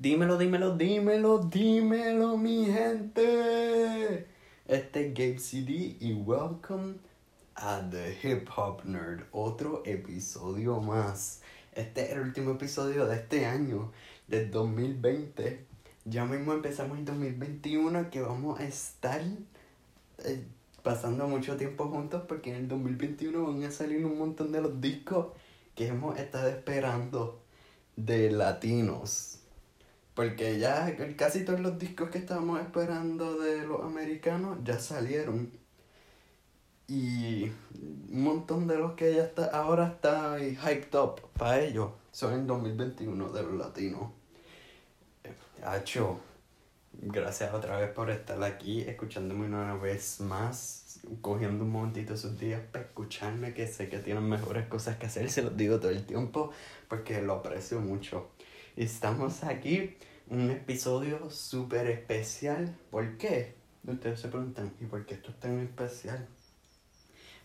Dímelo, dímelo, dímelo, dímelo, mi gente. Este es Gabe CD y welcome a The Hip Hop Nerd. Otro episodio más. Este es el último episodio de este año, del 2020. Ya mismo empezamos en 2021 que vamos a estar eh, pasando mucho tiempo juntos porque en el 2021 van a salir un montón de los discos que hemos estado esperando de latinos. Porque ya casi todos los discos que estábamos esperando de los americanos ya salieron. Y un montón de los que ya está, ahora está hyped up para ellos son en 2021 de los latinos. Hacho, gracias otra vez por estar aquí, escuchándome una vez más, cogiendo un momentito de sus días para escucharme, que sé que tienen mejores cosas que hacer, se los digo todo el tiempo, porque lo aprecio mucho. Estamos aquí un episodio súper especial. ¿Por qué? Ustedes se preguntan, ¿y por qué esto es tan especial?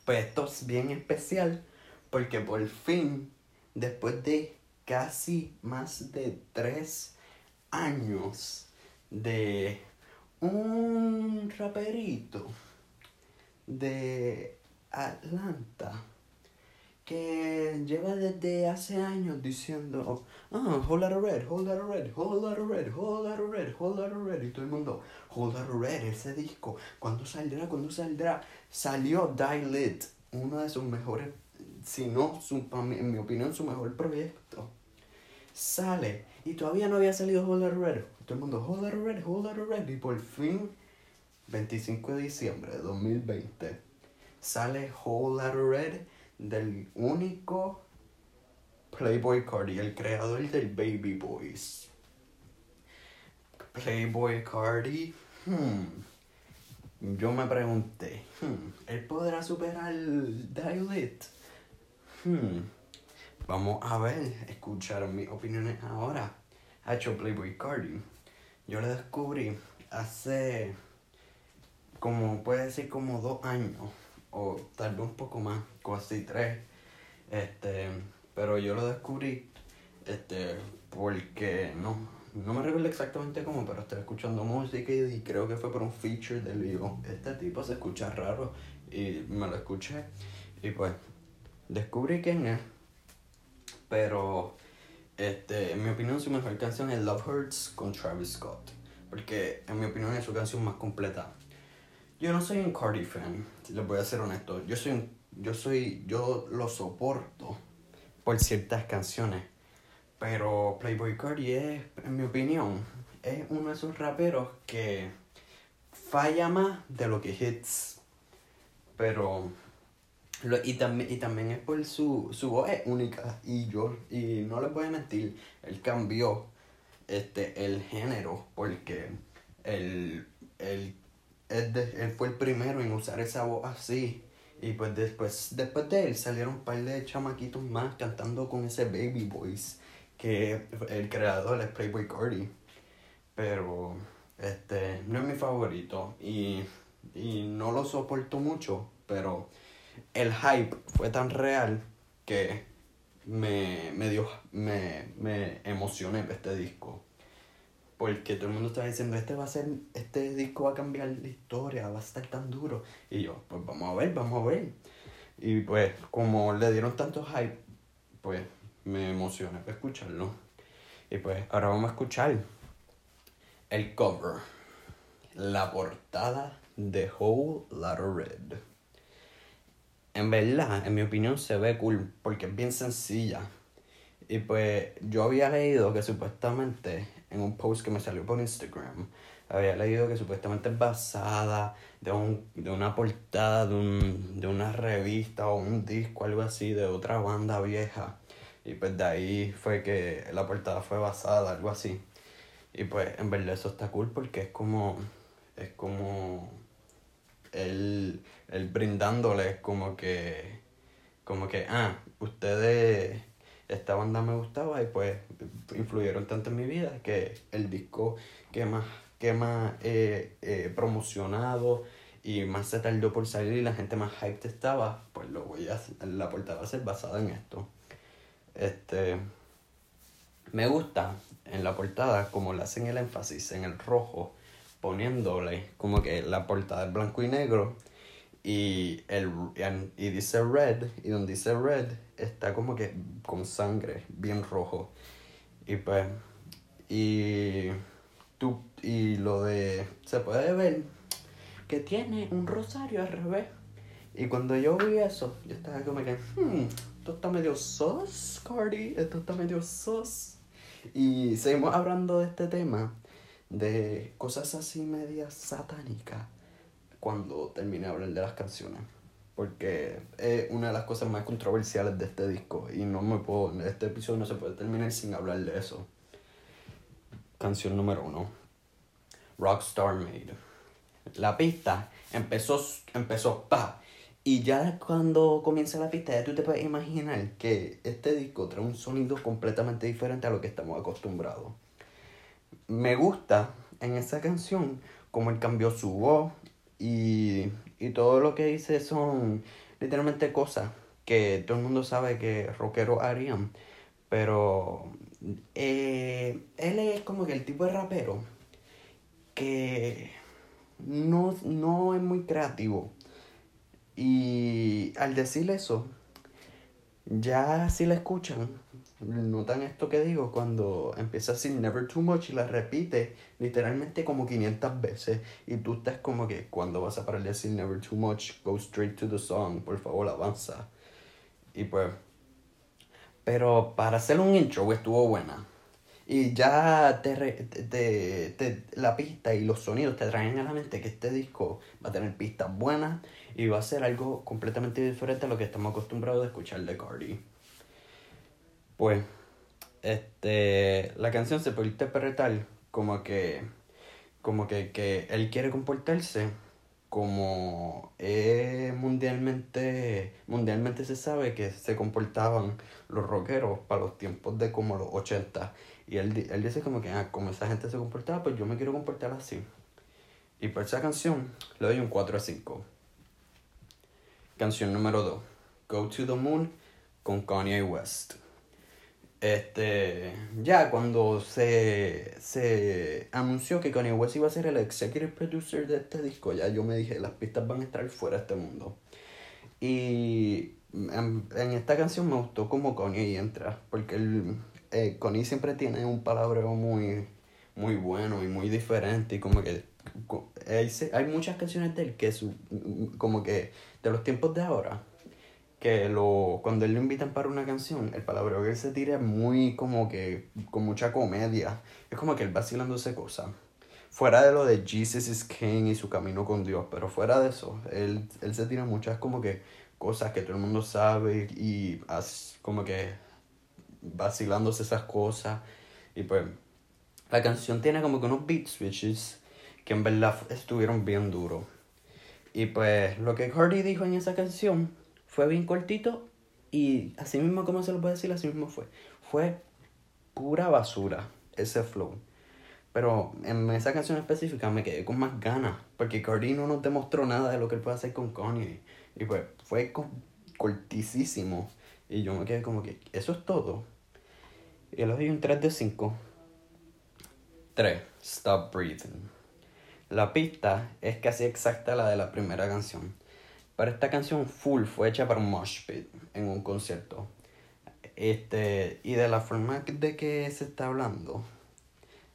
Pues esto es bien especial porque por fin, después de casi más de tres años de un raperito de Atlanta, que lleva desde hace años diciendo, ah, whole lot of red, whole lot of red, whole lot of red, whole lot of red, whole lot of red, y todo el mundo, whole lot of red, ese disco, ¿cuándo saldrá? ¿Cuándo saldrá? Salió Die Lit, uno de sus mejores, si no, su, en mi opinión, su mejor proyecto. Sale, y todavía no había salido Whole lot of red, todo el mundo, whole lot of red, whole lot of red, y por fin, 25 de diciembre de 2020, sale Whole lot of red, del único Playboy Cardi, el creador del Baby Boys. Playboy Cardi, hmm. yo me pregunté, hmm, ¿él podrá superar Dilit? Hmm. Vamos a ver, escuchar mis opiniones ahora. Ha hecho Playboy Cardi. Yo lo descubrí hace como puede ser como dos años o tal vez un poco más, casi tres. Este, pero yo lo descubrí este, porque no, no me recuerdo exactamente cómo, pero estaba escuchando música y, creo que fue por un feature del video. Este tipo se escucha raro y me lo escuché y pues descubrí quién es. Pero este, en mi opinión su mejor canción es Love Hurts con Travis Scott. Porque en mi opinión es su canción más completa. Yo no soy un Cardi fan, les voy a ser honesto. Yo soy yo soy, yo lo soporto por ciertas canciones. Pero Playboy Cardi es, en mi opinión, es uno de esos raperos que falla más de lo que hits. Pero y también, y también es por su, su voz es única. Y yo, y no les voy a mentir, él cambió este el género porque el, el él, fue el primero en usar esa voz así. Y pues después, después de él salieron un par de chamaquitos más cantando con ese baby voice. Que el creador es Playboy Cardi. Pero este no es mi favorito. Y, y no lo soporto mucho. Pero el hype fue tan real que me, me dio. Me, me emocioné este disco. Porque todo el mundo estaba diciendo, este va a ser, este disco va a cambiar la historia, va a estar tan duro. Y yo, pues vamos a ver, vamos a ver. Y pues, como le dieron tanto hype, pues me emocioné para escucharlo. Y pues, ahora vamos a escuchar el cover, la portada de Whole Lotta Red. En verdad, en mi opinión, se ve cool porque es bien sencilla. Y pues, yo había leído que supuestamente en un post que me salió por Instagram, había leído que supuestamente es basada de, un, de una portada de, un, de una revista o un disco, algo así, de otra banda vieja. Y pues de ahí fue que la portada fue basada, algo así. Y pues en verdad eso está cool porque es como, es como él, él brindándoles como que, como que, ah, ustedes esta banda me gustaba y pues influyeron tanto en mi vida que el disco que más, que más eh, promocionado y más se tardó por salir y la gente más hyped estaba, pues lo voy a la portada va a ser basada en esto. Este me gusta en la portada, como le hacen el énfasis en el rojo, poniéndole como que la portada es blanco y negro y, el, y dice red, y donde dice red está como que con sangre, bien rojo. Y pues, y, tú, y lo de, se puede ver que tiene un rosario al revés. Y cuando yo vi eso, yo estaba como que, hmm, esto está medio sos, Cardi, esto está medio sos. Y seguimos hablando de este tema, de cosas así medias satánicas cuando termine de hablar de las canciones. Porque es una de las cosas más controversiales de este disco. Y no me puedo. Este episodio no se puede terminar sin hablar de eso. Canción número uno. Rockstar Made. La pista empezó, empezó pa. Y ya cuando comienza la pista, ya tú te puedes imaginar que este disco trae un sonido completamente diferente a lo que estamos acostumbrados. Me gusta en esa canción como él cambió su voz, y, y todo lo que dice son literalmente cosas que todo el mundo sabe que rockeros harían. Pero eh, él es como que el tipo de rapero que no, no es muy creativo. Y al decir eso, ya si la escuchan, notan esto que digo cuando empieza a never too much y la repite literalmente como 500 veces y tú estás como que cuando vas a parar de decir never too much go straight to the song por favor avanza y pues pero para hacer un intro estuvo buena. Y ya te, te, te, la pista y los sonidos te traen a la mente que este disco va a tener pistas buenas y va a ser algo completamente diferente a lo que estamos acostumbrados a escuchar de Cardi. Pues, este, la canción se puede interpretar como que, como que, que él quiere comportarse como mundialmente, mundialmente se sabe que se comportaban los rockeros para los tiempos de como los 80. Y él, él dice como que, ah, como esa gente se comportaba, pues yo me quiero comportar así. Y por esa canción le doy un 4 a 5. Canción número 2. Go to the Moon con Kanye West. Este, ya cuando se, se anunció que Kanye West iba a ser el executive producer de este disco, ya yo me dije, las pistas van a estar fuera de este mundo. Y en, esta canción me gustó como Kanye entra, porque el, eh, Kanye siempre tiene un palabreo muy, muy bueno y muy diferente y como que hay, hay muchas canciones de él que es como que de los tiempos de ahora que lo, cuando él lo invitan para una canción, el palabreo que él se tira es muy como que, con mucha comedia. Es como que él vacilándose cosas. Fuera de lo de Jesus is King y su camino con Dios, pero fuera de eso, él, él se tira muchas como que cosas que todo el mundo sabe y como que vacilándose esas cosas. Y pues, la canción tiene como que unos beat switches que en verdad estuvieron bien duros. Y pues, lo que Cardi dijo en esa canción fue bien cortito y así mismo como se lo puedo decir, así mismo fue. Fue pura basura ese flow. Pero en esa canción específica me quedé con más ganas. Porque Cardi no nos demostró nada de lo que él puede hacer con Kanye. Y pues fue cortísimo. Y yo me quedé como que, eso es todo. Y le doy un 3 de 5. 3. Stop Breathing. La pista es casi exacta a la de la primera canción. Pero esta canción full fue hecha para un mosh pit en un concierto. Este, y de la forma de que se está hablando,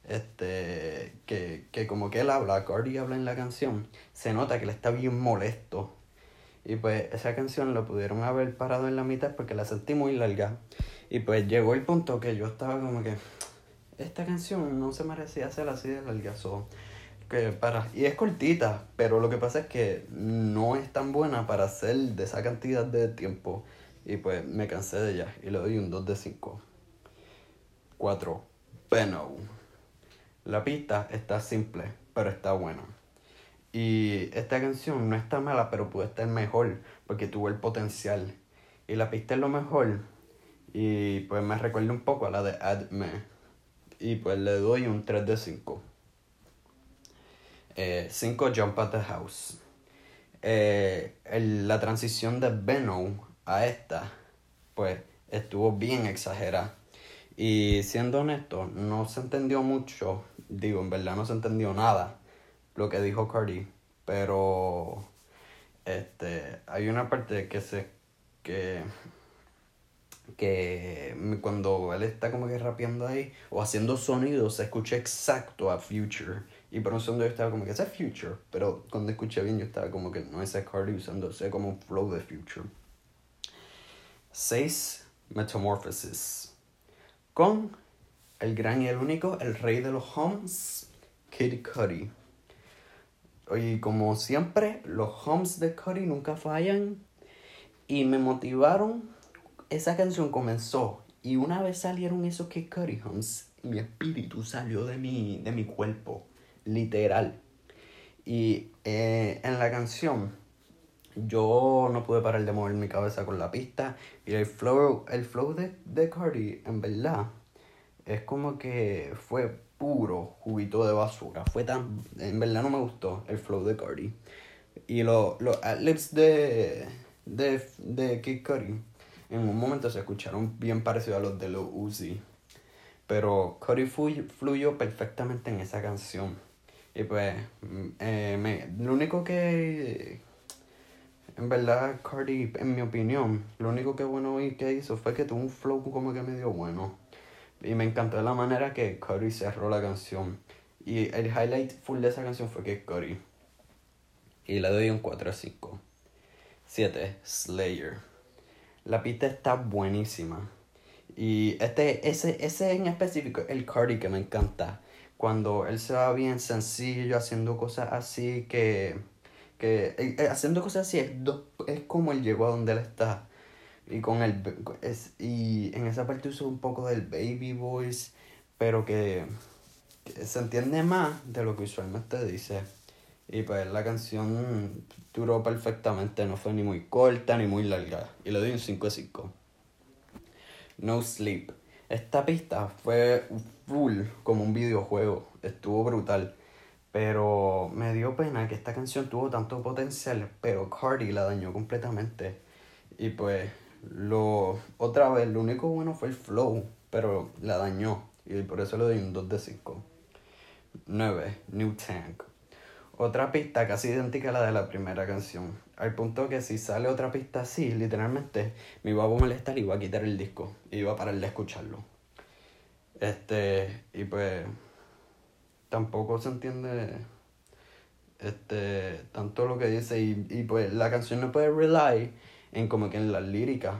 este, que, que como que él habla, Cardi habla en la canción, se nota que él está bien molesto. Y pues esa canción lo pudieron haber parado en la mitad porque la sentí muy larga. Y pues llegó el punto que yo estaba como que, esta canción no se merecía ser así de larga. So, que para y es cortita, pero lo que pasa es que no es tan buena para hacer de esa cantidad de tiempo y pues me cansé de ella y le doy un 2 de 5. 4. Beno. La pista está simple, pero está buena. Y esta canción no está mala, pero puede estar mejor porque tuvo el potencial. Y la pista es lo mejor. Y pues me recuerda un poco a la de Adme. Y pues le doy un 3 de 5. 5 eh, Jump at the House. Eh, la transición de Venom a esta, pues estuvo bien exagerada. Y siendo honesto, no se entendió mucho, digo, en verdad no se entendió nada lo que dijo Cardi, pero este hay una parte que se que que cuando él está como que rapeando ahí o haciendo sonidos se escucha exacto a Future y por un segundo yo estaba como que ese es Future pero cuando escuché bien yo estaba como que no es Cardi usándose como un flow de Future. 6 Metamorphosis. Con el gran y el único el rey de los homes Kid Cudi. Y como siempre los homes de Cudi nunca fallan. Y me motivaron. Esa canción comenzó y una vez salieron esos que Cuddy Hums, mi espíritu salió de mi, de mi cuerpo, literal. Y eh, en la canción yo no pude parar de mover mi cabeza con la pista y el flow, el flow de, de en verdad es como que fue puro juguito de basura. Fue tan, en verdad no me gustó el flow de Cardi. Y los lips de, de, de Kid Cudi en un momento se escucharon bien parecidos a los de los Uzi. Pero Cody fluyó perfectamente en esa canción. Y pues, mm, eh, me, lo único que, en verdad, Cardi, en mi opinión, lo único que bueno que hizo fue que tuvo un flow como que medio bueno. Y me encantó la manera que Cody cerró la canción. Y el highlight full de esa canción fue que Cody. Y le doy un 4 a 5. 7. Slayer. La pista está buenísima. Y este, ese, ese en específico, el Cardi que me encanta. Cuando él se va bien sencillo, haciendo cosas así que... que eh, eh, haciendo cosas así es, es como él llegó a donde él está. Y con el... Es, y en esa parte uso un poco del baby voice, pero que, que se entiende más de lo que usualmente dice. Y pues la canción duró perfectamente, no fue ni muy corta ni muy larga. Y le doy un 5 de 5. No Sleep. Esta pista fue full como un videojuego. Estuvo brutal. Pero me dio pena que esta canción tuvo tanto potencial, pero Cardi la dañó completamente. Y pues, lo otra vez, lo único bueno fue el flow, pero la dañó. Y por eso le doy un 2 de 5. 9. New Tank. Otra pista casi idéntica a la de la primera canción. Al punto que si sale otra pista así, literalmente, me iba a molestar y iba a quitar el disco. Y iba a parar de escucharlo. Este, y pues, tampoco se entiende este tanto lo que dice y, y pues la canción no puede rely en como que en las líricas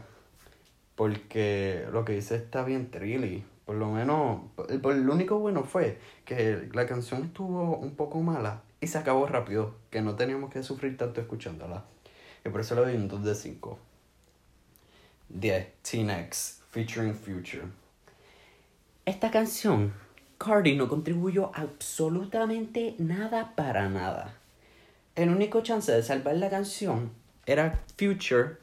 porque lo que dice está bien trilly por lo menos el, lo único bueno fue que la canción estuvo un poco mala y se acabó rápido, que no teníamos que sufrir tanto escuchándola. Y por eso le doy un 2 de 5. 10. T-Nex, featuring Future. Esta canción, Cardi no contribuyó absolutamente nada para nada. El único chance de salvar la canción era Future,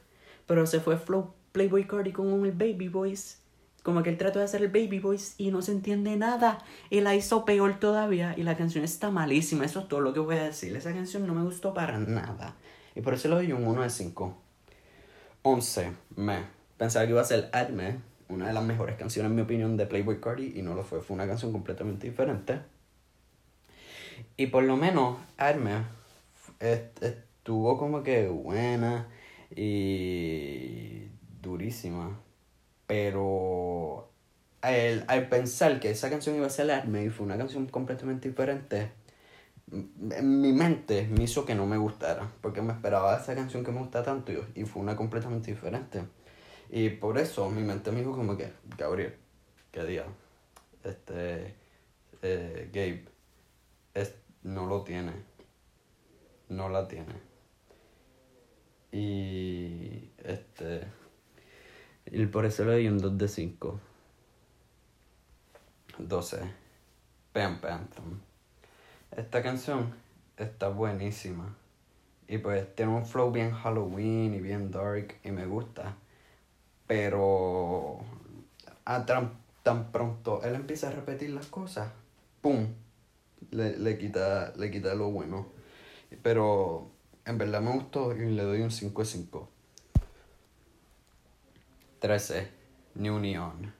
pero se fue Flow Playboy Cardi con un baby voice como que él trató de hacer el baby voice y no se entiende nada. Y la hizo peor todavía. Y la canción está malísima. Eso es todo lo que voy a decir. Esa canción no me gustó para nada. Y por eso le doy un 1 de 5. 11. Me. Pensaba que iba a ser Adme. Una de las mejores canciones, en mi opinión, de Playboy Cardi. Y no lo fue. Fue una canción completamente diferente. Y por lo menos, Adme estuvo como que buena y durísima. Pero al, al pensar que esa canción iba a ser y fue una canción completamente diferente, en mi mente me hizo que no me gustara, porque me esperaba esa canción que me gusta tanto y, fue una completamente diferente. Y por eso mi mente me dijo como que, Gabriel, qué día, este, eh, Gabe, es, no lo tiene, no la tiene. Y, este, y por eso le doy un 2 de 5. 12. Pam Phantom. Esta canción está buenísima. Y pues tiene un flow bien Halloween y bien dark y me gusta. Pero a tan, tan pronto él empieza a repetir las cosas, ¡pum! Le, le, quita, le quita lo bueno. Pero en verdad me gustó y le doy un 5 de 5. 13. New Neon.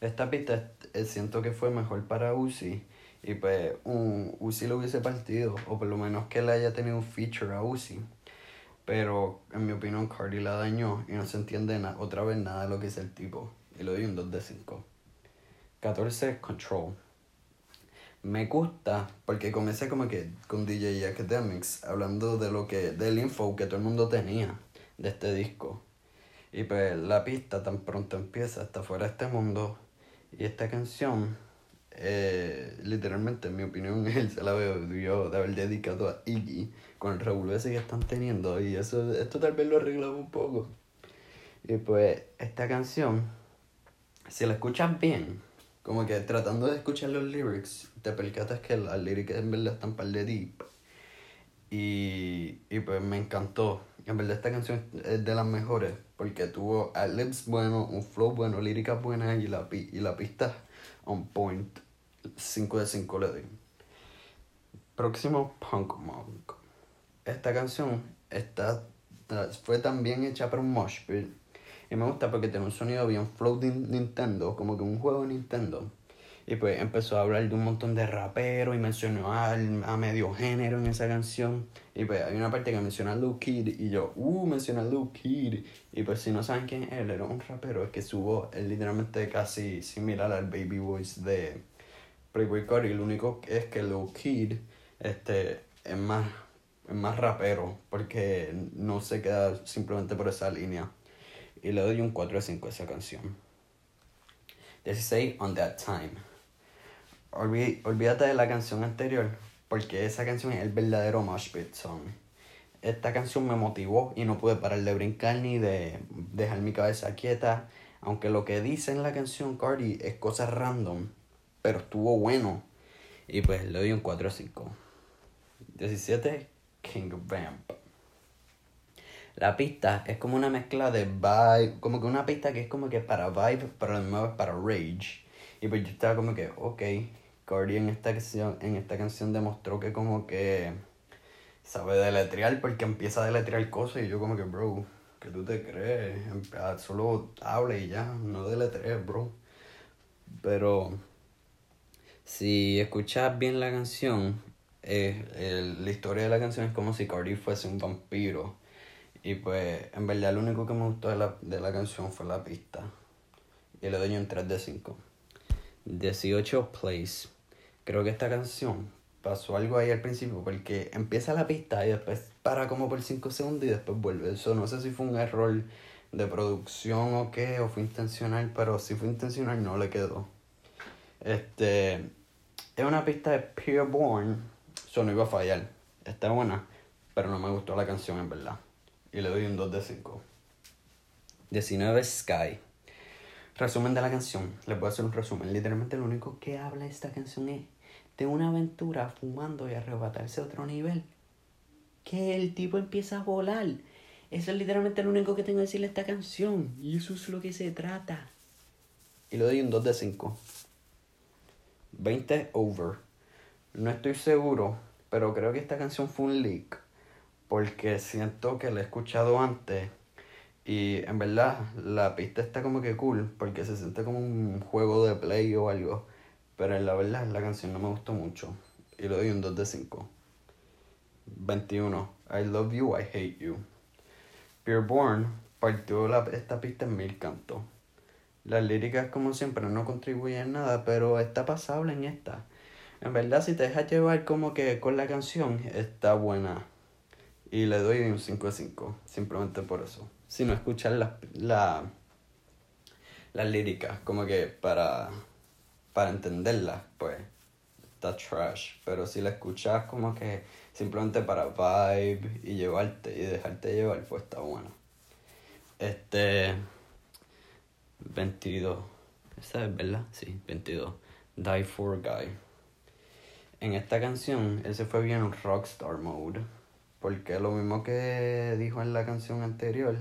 esta pista eh, siento que fue mejor para Uzi. Y pues un, Uzi lo hubiese partido, o por lo menos que le haya tenido un feature a Uzi. Pero en mi opinión Cardi la dañó y no se entiende otra vez nada de lo que es el tipo. Y lo doy un 2 de 5. 14, Control. Me gusta porque comencé como que con DJ Academics hablando de lo que, del info que todo el mundo tenía de este disco. Y pues la pista tan pronto empieza hasta fuera de este mundo. Y esta canción, eh, literalmente en mi opinión, él se la veo de haber dedicado a Iggy con el revolver que están teniendo. Y eso, esto tal vez lo arreglaba un poco. Y pues esta canción, si la escuchas bien, como que tratando de escuchar los lyrics, te percatas que las lyrics en verdad están par de deep. Y, y pues me encantó. En verdad esta canción es de las mejores porque tuvo lips bueno, un flow bueno, líricas buenas y la, y la pista on point. 5 de 5 le doy. Próximo, Punk Monk. Esta canción está, fue también hecha para un mosh pit. Y me gusta porque tiene un sonido bien de Nintendo, como que un juego de Nintendo. Y pues empezó a hablar de un montón de raperos y mencionó a, a medio género en esa canción. Y pues hay una parte que menciona a Luke Kid y yo, uh, menciona a Luke Kid. Y pues si no saben quién es él, era un rapero es que subo es literalmente casi similar al Baby Voice de Playboy Cardi. Lo único es que Luke Kid este, es, más, es más rapero porque no se queda simplemente por esa línea. Y le doy un 4 de 5 a esa canción. 16 On That Time olvídate de la canción anterior, porque esa canción es el verdadero Mosh Pit Song. Esta canción me motivó y no pude parar de brincar ni de dejar mi cabeza quieta. Aunque lo que dice en la canción Cardi es cosas random, pero estuvo bueno. Y pues le doy un 4 a 5. 17, King Vamp. La pista es como una mezcla de vibe, como que una pista que es como que para vibe, pero además para rage. Y pues yo estaba como que, ok, Cardi en esta canción, en esta canción demostró que como que sabe deletrear porque empieza a deletrear cosas y yo como que, bro, ¿qué tú te crees? Solo hable y ya, no deletrees, bro. Pero si escuchas bien la canción, eh, la historia de la canción es como si Cardi fuese un vampiro. Y pues, en verdad, lo único que me gustó de la, de la canción fue la pista. Y le doy un 3 de 5. 18 plays creo que esta canción pasó algo ahí al principio porque empieza la pista y después para como por 5 segundos y después vuelve. Eso no sé si fue un error de producción o qué, o fue intencional, pero si fue intencional no le quedó. Este es una pista de Pure Born, eso no iba a fallar. Está buena, pero no me gustó la canción en verdad. Y le doy un 2 de 5. 19 Sky. Resumen de la canción. Les voy a hacer un resumen. Literalmente lo único que habla esta canción es de una aventura fumando y arrebatarse a otro nivel. Que el tipo empieza a volar. Eso es literalmente lo único que tengo que decirle a esta canción. Y eso es lo que se trata. Y le doy un 2 de 5. 20 over. No estoy seguro, pero creo que esta canción fue un leak. Porque siento que la he escuchado antes. Y en verdad, la pista está como que cool. Porque se siente como un juego de play o algo. Pero la verdad, la canción no me gustó mucho. Y le doy un 2 de 5. 21. I love you, I hate you. Pure Born partió la, esta pista en mil cantos. Las líricas, como siempre, no contribuyen nada, pero está pasable en esta. En verdad, si te dejas llevar como que con la canción, está buena. Y le doy un 5 de 5, simplemente por eso. Si no escuchar la, la, las líricas, como que para para entenderla, pues está trash. Pero si la escuchas como que simplemente para vibe y llevarte y dejarte llevar, pues está bueno. Este. 22. Esa es verdad, sí, 22. Die for Guy. En esta canción, él se fue bien en rockstar mode. Porque lo mismo que dijo en la canción anterior,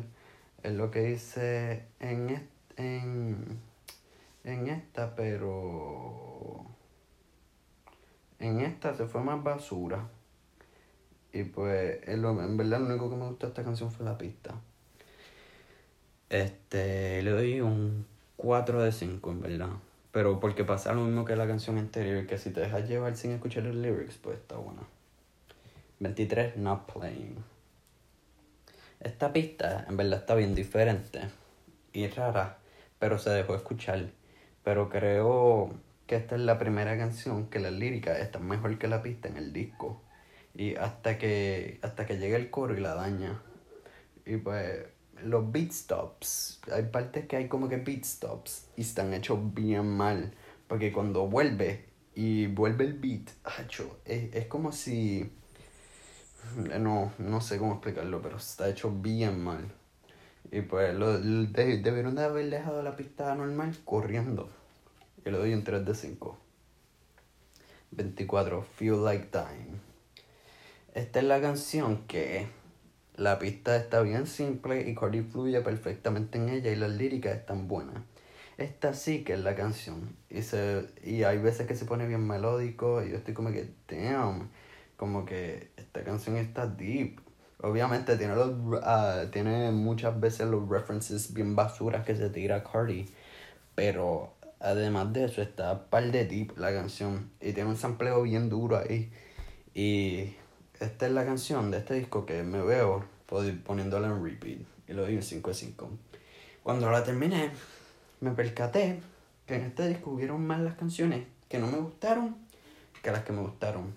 es lo que dice en, en en esta, pero en esta se fue más basura. Y pues, en verdad, lo único que me gustó de esta canción fue la pista. Este, le doy un 4 de 5, en verdad. Pero porque pasa lo mismo que la canción anterior, que si te dejas llevar sin escuchar los lyrics, pues está buena. 23, Not Playing. Esta pista en verdad está bien diferente y rara, pero se dejó escuchar. Pero creo que esta es la primera canción que la lírica está mejor que la pista en el disco. Y hasta que, hasta que llega el coro y la daña. Y pues los beat stops, hay partes que hay como que beat stops y están hechos bien mal. Porque cuando vuelve y vuelve el beat, hecho, es, es como si... No, no sé cómo explicarlo, pero está hecho bien mal. Y pues lo, debieron de haber dejado la pista normal corriendo. Y le doy un 3 de 5. 24. Feel Like Dying. Esta es la canción que la pista está bien simple y Cardi fluye perfectamente en ella y las líricas están buenas. Esta sí que es la canción. Y, se, y hay veces que se pone bien melódico y yo estoy como que, damn, como que esta canción está deep. Obviamente tiene, los, uh, tiene muchas veces los references bien basuras que se tira Cardi. Pero además de eso está par de deep la canción. Y tiene un sampleo bien duro ahí. Y esta es la canción de este disco que me veo poniéndola en repeat. Y lo doy un 5 de 5. Cuando la terminé, me percaté que en este disco hubieron más las canciones que no me gustaron que las que me gustaron.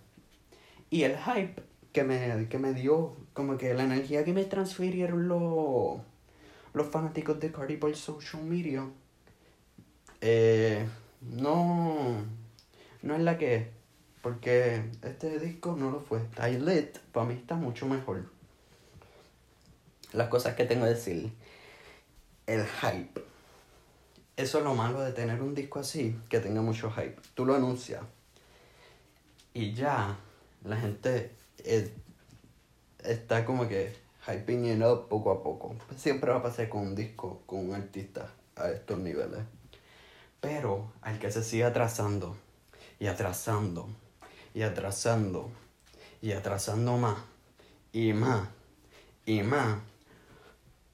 Y el hype que me, que me dio, como que la energía que me transfirieron los, los fanáticos de Cardi por social media, eh, no, no es la que porque este disco no lo fue. Lit para mí está mucho mejor. Las cosas que tengo que decir. El hype. Eso es lo malo de tener un disco así, que tenga mucho hype. Tú lo anuncias. Y ya la gente eh, está como que hyping it up poco a poco. Siempre va a pasar con un disco, con un artista a estos niveles. Pero al que se sigue atrasando y atrasando y atrasando y atrasando más y más y más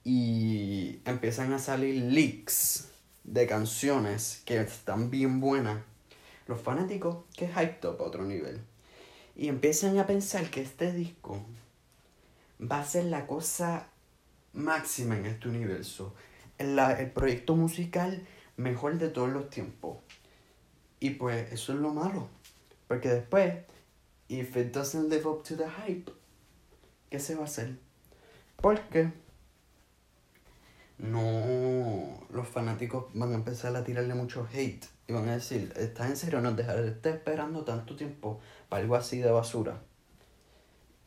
y empiezan a salir leaks de canciones que están bien buenas los fanáticos que hype up a otro nivel y empiezan a pensar que este disco va a ser la cosa máxima en este universo el, el proyecto musical mejor de todos los tiempos y pues eso es lo malo porque después, if it doesn't live up to the hype, ¿qué se va a hacer? Porque no los fanáticos van a empezar a tirarle mucho hate y van a decir, ¿estás en serio? ¿Nos dejar de estar esperando tanto tiempo algo así de basura?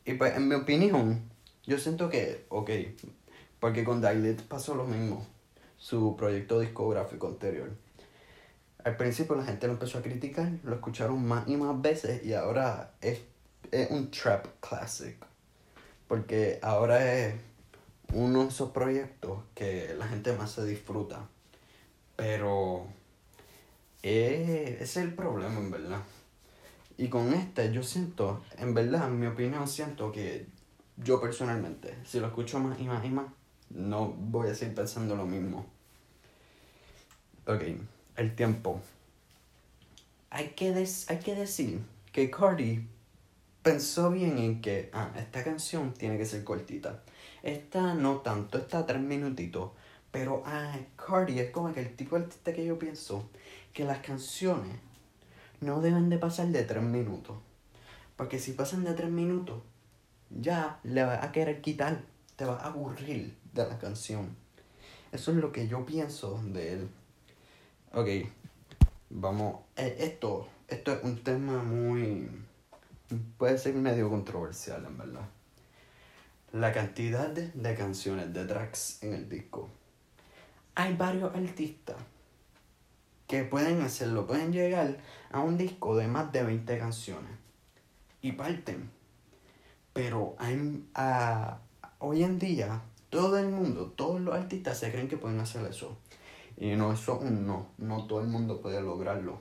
Y pues, en mi opinión, yo siento que, ok, porque con Dilet pasó lo mismo, su proyecto discográfico anterior al principio la gente lo empezó a criticar, lo escucharon más y más veces y ahora es, un trap classic. Porque ahora es uno de esos proyectos que la gente más se disfruta. Pero ese es el problema en verdad. Y con este yo siento, en verdad, en mi opinión, siento que yo personalmente, si lo escucho más y más y más, no voy a seguir pensando lo mismo. Ok el tiempo. Hay que, hay que decir que Cardi pensó bien en que, ah, esta canción tiene que ser cortita. Esta no tanto, esta tres minutitos. Pero, ah, Cardi es como que el tipo de artista que yo pienso que las canciones no deben de pasar de tres minutos. Porque si pasan de tres minutos, ya le va a querer quitar, te va a aburrir de la canción. Eso es lo que yo pienso de él. Ok, vamos. Eh, esto, esto es un tema muy. puede ser medio controversial, en verdad. La cantidad de, canciones, de tracks en el disco. Hay varios artistas que pueden hacerlo, pueden llegar a un disco de más de 20 canciones y parten. Pero hay, hoy en día, todo el mundo, todos los artistas se creen que pueden hacer eso. Y no, eso no, no todo el mundo puede lograrlo.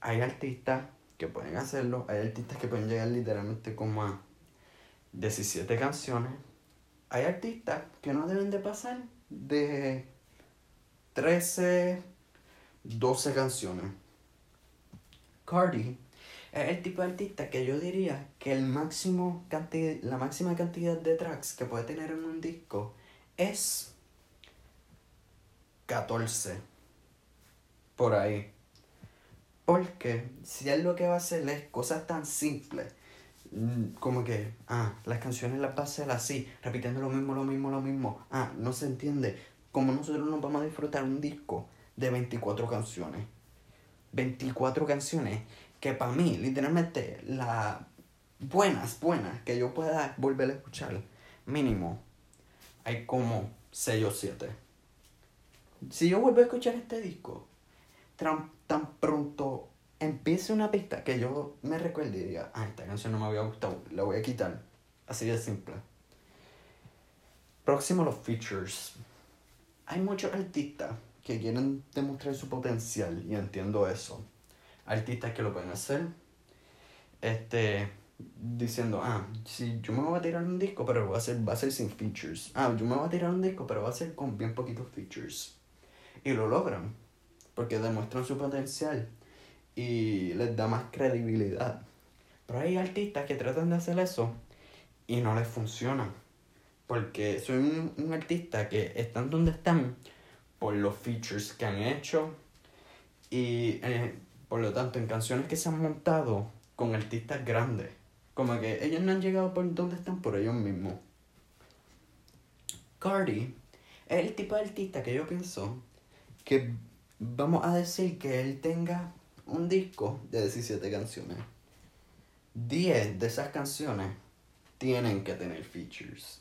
Hay artistas que pueden hacerlo, hay artistas que pueden llegar literalmente como a 17 canciones. Hay artistas que no deben de pasar de 13, 12 canciones. Cardi es el tipo de artista que yo diría que el máximo la máxima cantidad de tracks que puede tener en un disco es 14. Por ahí. Porque si él lo que va a hacer es cosas tan simples, mm, como que, ah, las canciones las va a hacer así, repitiendo lo mismo, lo mismo, lo mismo. Ah, no se entiende. Como nosotros nos vamos a disfrutar un disco de 24 canciones. 24 canciones que para mí, literalmente, las buenas, buenas, que yo pueda volver a escuchar, mínimo, hay como 6 o 7. Si yo vuelvo a escuchar este disco, tan, tan pronto empiece una pista que yo me recuerde y diga, ah, esta canción no me había gustado, la voy a quitar. Así de simple. Próximo, los features. Hay muchos artistas que quieren demostrar su potencial y entiendo eso artistas que lo pueden hacer. Este, diciendo, ah, si yo me voy a tirar un disco, pero va a ser, va a ser sin features. Ah, yo me voy a tirar un disco, pero va a ser con bien poquitos features. Y lo logran, porque demuestran su potencial y les da más credibilidad. Pero hay artistas que tratan de hacer eso y no les funciona. Porque soy un, un artista que están donde están por los features que han hecho y eh, por lo tanto, en canciones que se han montado con artistas grandes, como que ellos no han llegado por donde están por ellos mismos. Cardi es el tipo de artista que yo pienso que vamos a decir que él tenga un disco de 17 canciones. 10 de esas canciones tienen que tener features.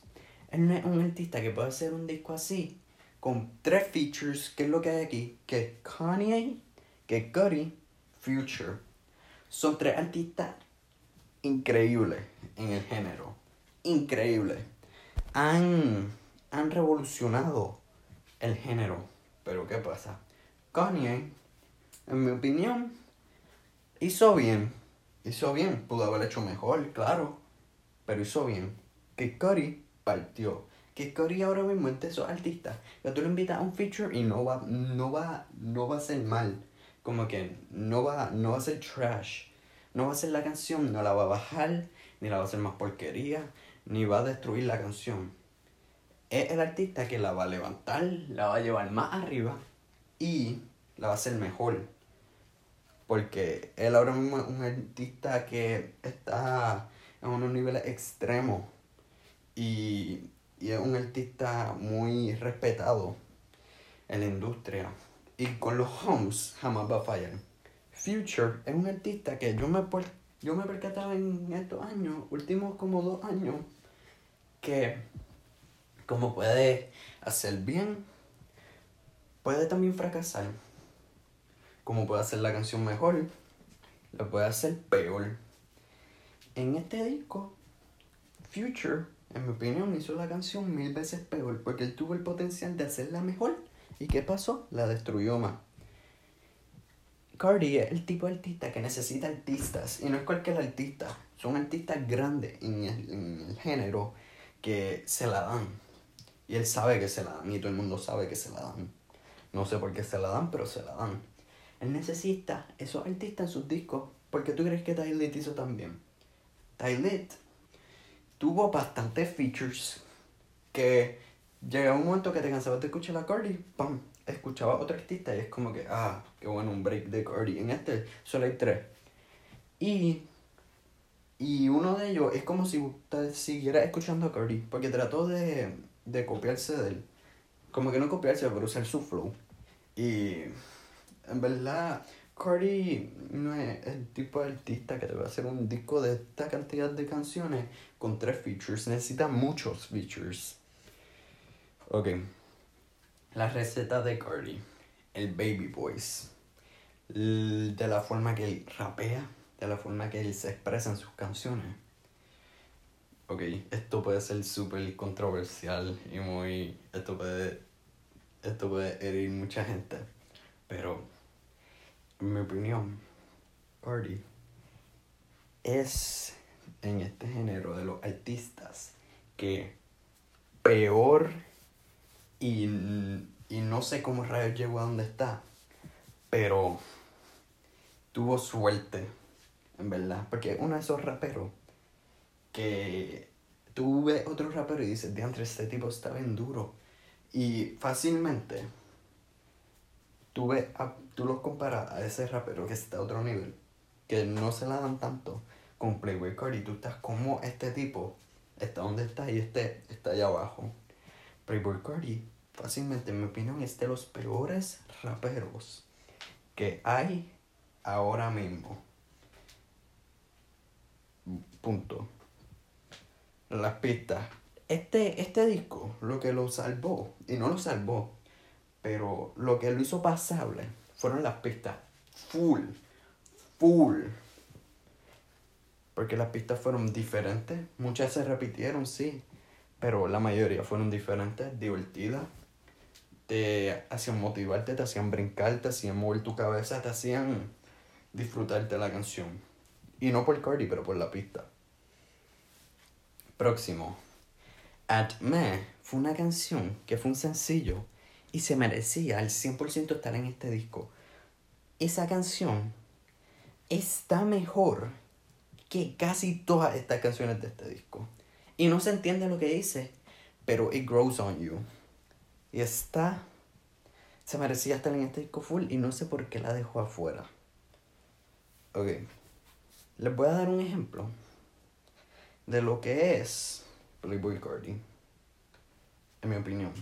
Él no es un artista que puede hacer un disco así, con tres features, que es lo que hay aquí, que es Kanye, que es Future. Son tres artistas increíbles en el género. Increíbles. Han, han revolucionado el género. Pero ¿qué pasa? Kanye, en mi opinión, hizo bien. Hizo bien. Pudo haber hecho mejor, claro. Pero hizo bien. Que Cody partió. Que Cody ahora mismo es de esos artistas. Que tú le invitas a un feature y no va, no va, no va a ser mal como que no va, no va a ser trash. No va a ser la canción, no la va a bajar, ni la va a hacer más porquería, ni va a destruir la canción. Es el artista que la va a levantar, la va a llevar más arriba y la va a hacer mejor. Porque él ahora mismo es un artista que está en unos niveles extremos y, y es un artista muy respetado en la industria. Y con los homes jamás va a fallar. Future es un artista que yo me, yo me percataba en estos años, últimos como dos años, que como puede hacer bien, puede también fracasar. Como puede hacer la canción mejor, lo puede hacer peor. En este disco, Future, en mi opinión, hizo la canción mil veces peor porque él tuvo el potencial de hacerla mejor ¿Y qué pasó? La destruyó más. Cardi es el tipo de artista que necesita artistas. Y no es cualquier artista. Son artistas grandes en el, género que se la dan. Y él sabe que se la dan. Y todo el mundo sabe que se la dan. No sé por qué se la dan, pero se la dan. Él necesita esos artistas en sus discos. Porque tú crees que Tyler hizo también. Tyler tuvo bastantes features que llega un momento que te cansabas de escuchar a Cardi, pam, escuchaba a otro artista y es como que, ah, qué bueno, un break de Cardi. En este solo hay tres. Y, y uno de ellos es como si usted siguiera escuchando a Cardi, porque trató de, de copiarse de él. Como que no copiarse, pero usar su flow. Y en verdad, Cardi no es el tipo de artista que te va a hacer un disco de esta cantidad de canciones con tres features. Necesita muchos features. Ok. La receta de Cardi. El baby voice. de la forma que él rapea. De la forma que él se expresa en sus canciones. Ok, esto puede ser súper controversial y muy... Esto puede... Esto puede herir mucha gente. Pero, mi opinión, Cardi es en este género de los artistas que peor y, y no sé cómo rayos llegó a donde está. Pero tuvo suerte, en verdad. Porque uno de esos raperos que tú ves otro rapero y dices, diantre, este tipo está bien duro. Y fácilmente tú, ves tú lo comparas a ese rapero que está a otro nivel, que no se la dan tanto con Playboy Cardi. Tú estás como este tipo está donde está y este está allá abajo. Playboy Cardi, fácilmente, en mi opinión, es de los peores raperos que hay ahora mismo. Punto. Las pistas. Este, este disco, lo que lo salvó, y no lo salvó, pero lo que lo hizo pasable fueron las pistas. Full. Full. Porque las pistas fueron diferentes. Muchas se repitieron, sí. Pero la mayoría fueron diferentes, divertidas. Te hacían motivarte, te hacían brincar, te hacían mover tu cabeza, te hacían disfrutarte la canción. Y no por Cardi, pero por la pista. Próximo. At Me fue una canción que fue un sencillo y se merecía al 100% estar en este disco. Esa canción está mejor que casi todas estas canciones de este disco. Y no se entiende lo que dice, pero it grows on you. Y está. Se merecía estar en este disco full y no sé por qué la dejó afuera. Ok. Les voy a dar un ejemplo de lo que es Playboy Cardi. En mi opinión.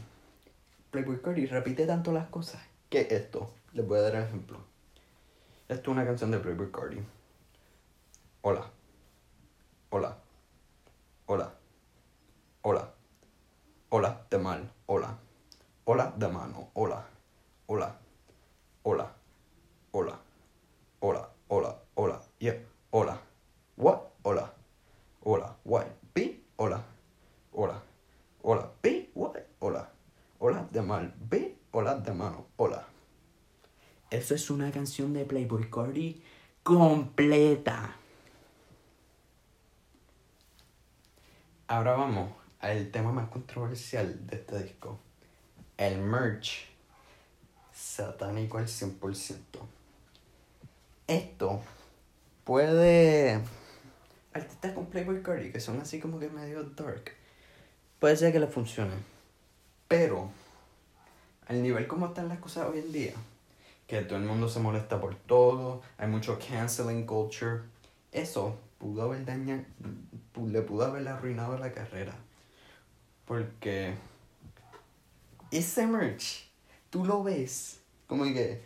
Playboy Cardi repite tanto las cosas que esto. Les voy a dar un ejemplo. Esto es una canción de Playboy Cardi. Hola. Hola. Hola. Hola. Hola de mal. Hola. Hola de mano. Hola. Hola. Hola. Hola. Hola. Hola. Hola. Yeah. Hola. What? Hola. Hola. Why? B. Hola. Hola. Hola. B. Hola. De mal. B. Hola de mano. Hola. Eso es una canción de Playboy Cardi completa. Ahora vamos al tema más controversial de este disco. El merch satánico al 100%. Esto puede... Artistas con Playboy Cardi que son así como que medio dark. Puede ser que le funcione. Pero, al nivel como están las cosas hoy en día, que todo el mundo se molesta por todo, hay mucho canceling culture, eso pudo haber dañado, le pudo haber arruinado la carrera. Porque ese merch, tú lo ves, como que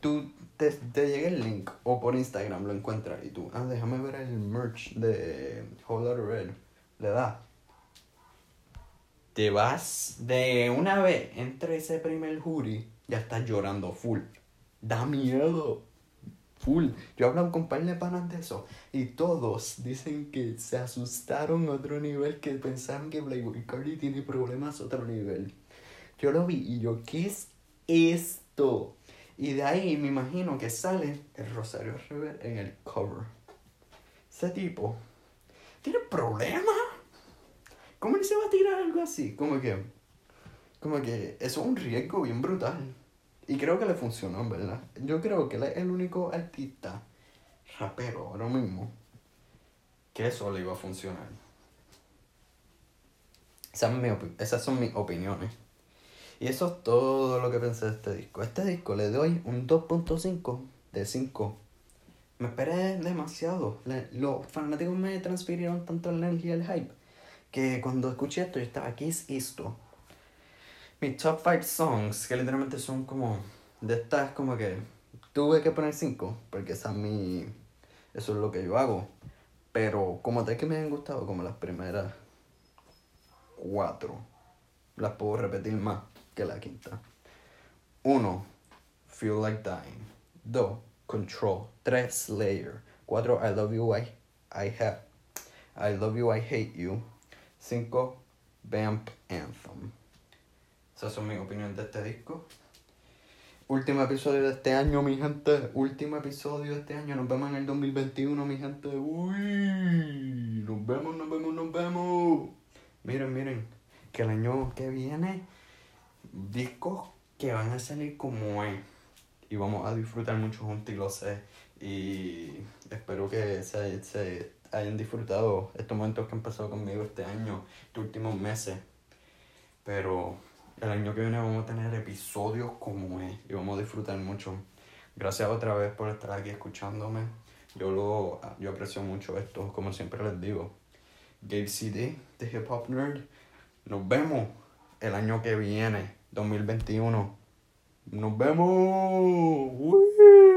tú te, te llega el link o por Instagram lo encuentras y tú, ah, déjame ver el merch de Whole Lotta Red. Le das. Te vas de una vez entre ese primer jury, ya estás llorando full. Da miedo. Full. Yo he hablado con un par de panas de eso. Y todos dicen que se asustaron a otro nivel, que pensaron que Playboy Cardi tiene problemas a otro nivel. Yo lo vi y yo, ¿qué es esto? Y de ahí me imagino que sale el Rosario River en el cover. Ese tipo tiene problemas. ¿Cómo se va a tirar algo así? Como que, como que eso es un riesgo bien brutal. Y creo que le funcionó, verdad. Yo creo que él es el único artista rapero ahora mismo que eso le iba a funcionar. Esas, son mis opiniones. Y eso es todo lo que pensé de este disco. este disco le doy un 2.5 de 5. Me esperé demasiado. los fanáticos me transfirieron tanto la energía y el hype que cuando escuché esto yo estaba, ¿qué es esto? Mis top 5 songs, que literalmente son como de estas, como que tuve que poner 5, porque esa es mi. Eso es lo que yo hago. Pero como tal que me han gustado, como las primeras 4, las puedo repetir más que la quinta. 1. Feel Like Dying. 2. Control. 3. Slayer. 4. I Love You, I, I Have. I Love You, I Hate You. 5. Vamp Anthem. Esas son mis opiniones de este disco. Último episodio de este año, mi gente. Último episodio de este año. Nos vemos en el 2021, mi gente. Uy, nos vemos, nos vemos, nos vemos. Miren, miren. Que el año que viene, discos que van a salir como es. y vamos a disfrutar mucho juntos y lo sé. Y espero que se, se hayan disfrutado estos momentos que han pasado conmigo este año, estos últimos meses. Pero el año que viene vamos a tener episodios como es y vamos a disfrutar mucho. Gracias otra vez por estar aquí escuchándome. Yo lo yo aprecio mucho esto, como siempre les digo. Gabe CD de Hip Hop Nerd. Nos vemos el año que viene, 2021. Nos vemos.